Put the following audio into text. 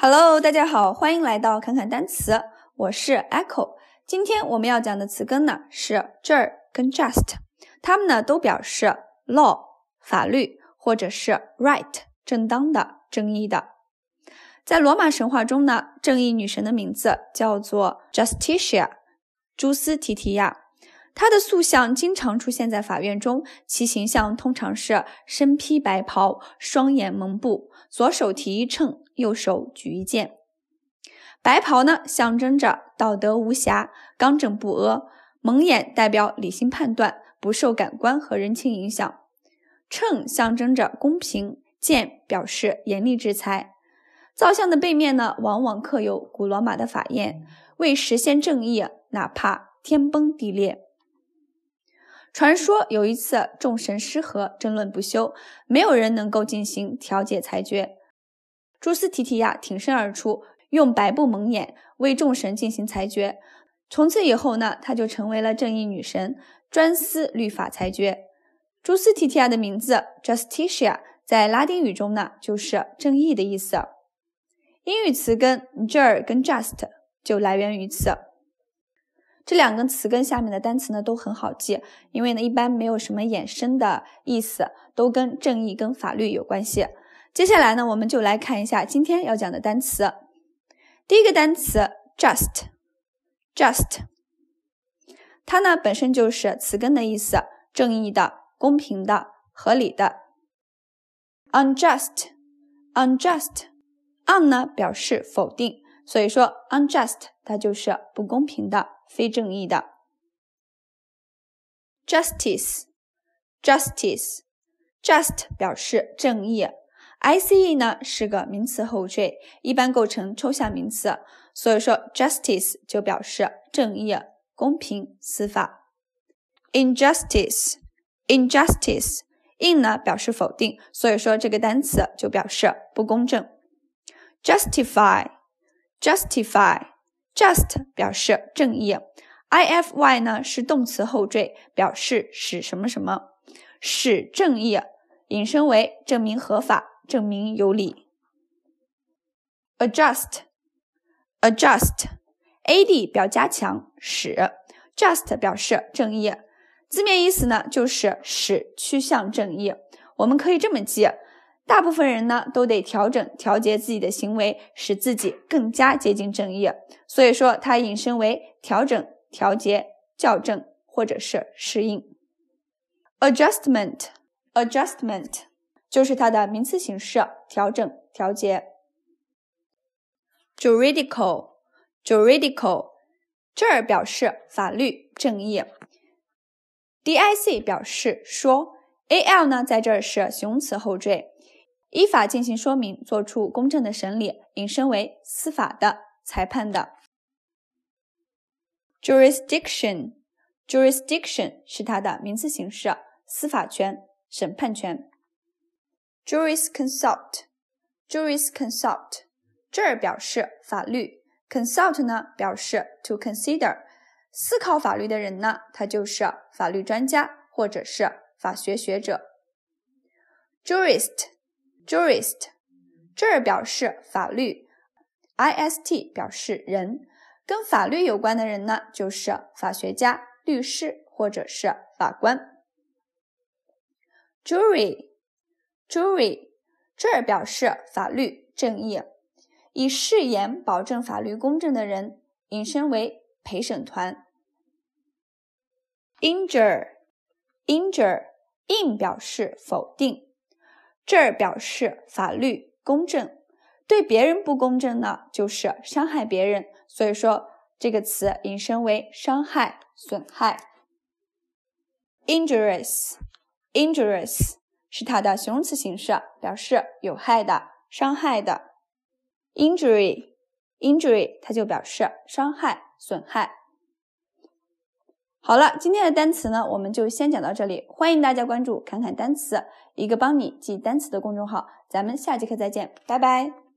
Hello，大家好，欢迎来到侃侃单词，我是 Echo。今天我们要讲的词根呢是这儿跟 just，它们呢都表示 law 法律或者是 right 正当的、正义的。在罗马神话中呢，正义女神的名字叫做 Justitia，朱斯提提亚。他的塑像经常出现在法院中，其形象通常是身披白袍，双眼蒙布，左手提一秤，右手举一剑。白袍呢，象征着道德无瑕、刚正不阿；蒙眼代表理性判断，不受感官和人情影响。秤象征着公平，剑表示严厉制裁。造像的背面呢，往往刻有古罗马的法宴，为实现正义，哪怕天崩地裂。传说有一次众神失和，争论不休，没有人能够进行调解裁决。朱斯提提亚挺身而出，用白布蒙眼，为众神进行裁决。从此以后呢，她就成为了正义女神，专司律法裁决。朱斯提提亚的名字 Justitia 在拉丁语中呢，就是正义的意思。英语词根 jur 跟 just 就来源于此。这两个词根下面的单词呢都很好记，因为呢一般没有什么衍生的意思，都跟正义跟法律有关系。接下来呢，我们就来看一下今天要讲的单词。第一个单词 just，just，它呢本身就是词根的意思，正义的、公平的、合理的。unjust，unjust，un 呢表示否定，所以说 unjust 它就是不公平的。非正义的，justice，justice，just 表示正义，ice 呢是个名词后缀，一般构成抽象名词，所以说 justice 就表示正义、公平、司法。injustice，injustice，in 呢表示否定，所以说这个单词就表示不公正。justify，justify。Just 表示正义，ify 呢是动词后缀，表示使什么什么，使正义引申为证明合法，证明有理。adjust，adjust，ad 表加强，使，just 表示正义，字面意思呢就是使趋向正义。我们可以这么记。大部分人呢都得调整、调节自己的行为，使自己更加接近正义。所以说，它引申为调整、调节、校正或者是适应。adjustment，adjustment 就是它的名词形式，调整、调节。juridical，juridical 这儿表示法律、正义。dic 表示说，al 呢在这儿是形容词后缀。依法进行说明，作出公正的审理，引申为司法的、裁判的。jurisdiction，jurisdiction 是它的名词形式，司法权、审判权。jurisconsult，jurisconsult 这儿表示法律，consult 呢表示 to consider，思考法律的人呢，他就是法律专家或者是法学学者。jurist。Jurist，这儿表示法律，ist 表示人，跟法律有关的人呢，就是法学家、律师或者是法官。Jury，Jury，这儿表示法律、正义，以誓言保证法律公正的人，引申为陪审团。Injure，Injure，in 表示否定。这儿表示法律公正，对别人不公正呢，就是伤害别人。所以说这个词引申为伤害、损害。injurious，injurious 是它的形容词形式，表示有害的、伤害的。injury，injury 它就表示伤害、损害。好了，今天的单词呢，我们就先讲到这里。欢迎大家关注“侃侃单词”，一个帮你记单词的公众号。咱们下节课再见，拜拜。